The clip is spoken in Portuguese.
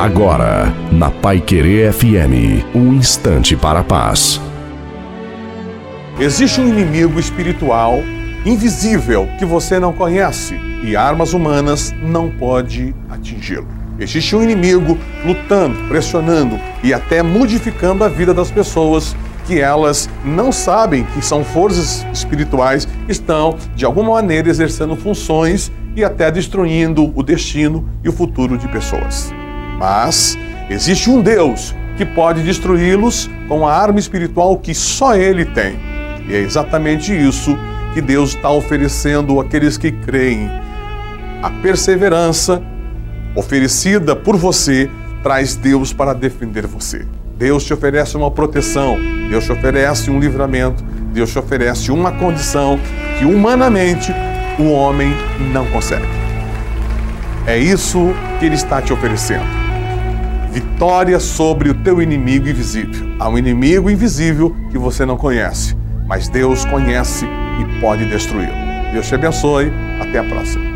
Agora, na Pai Querer FM, um instante para a paz. Existe um inimigo espiritual invisível que você não conhece e armas humanas não pode atingi-lo. Existe um inimigo lutando, pressionando e até modificando a vida das pessoas que elas não sabem que são forças espirituais, estão de alguma maneira exercendo funções e até destruindo o destino e o futuro de pessoas. Mas existe um Deus que pode destruí-los com a arma espiritual que só Ele tem. E é exatamente isso que Deus está oferecendo àqueles que creem. A perseverança oferecida por você traz Deus para defender você. Deus te oferece uma proteção, Deus te oferece um livramento, Deus te oferece uma condição que humanamente o homem não consegue. É isso que ele está te oferecendo. Vitória sobre o teu inimigo invisível. Há um inimigo invisível que você não conhece, mas Deus conhece e pode destruí-lo. Deus te abençoe. Até a próxima.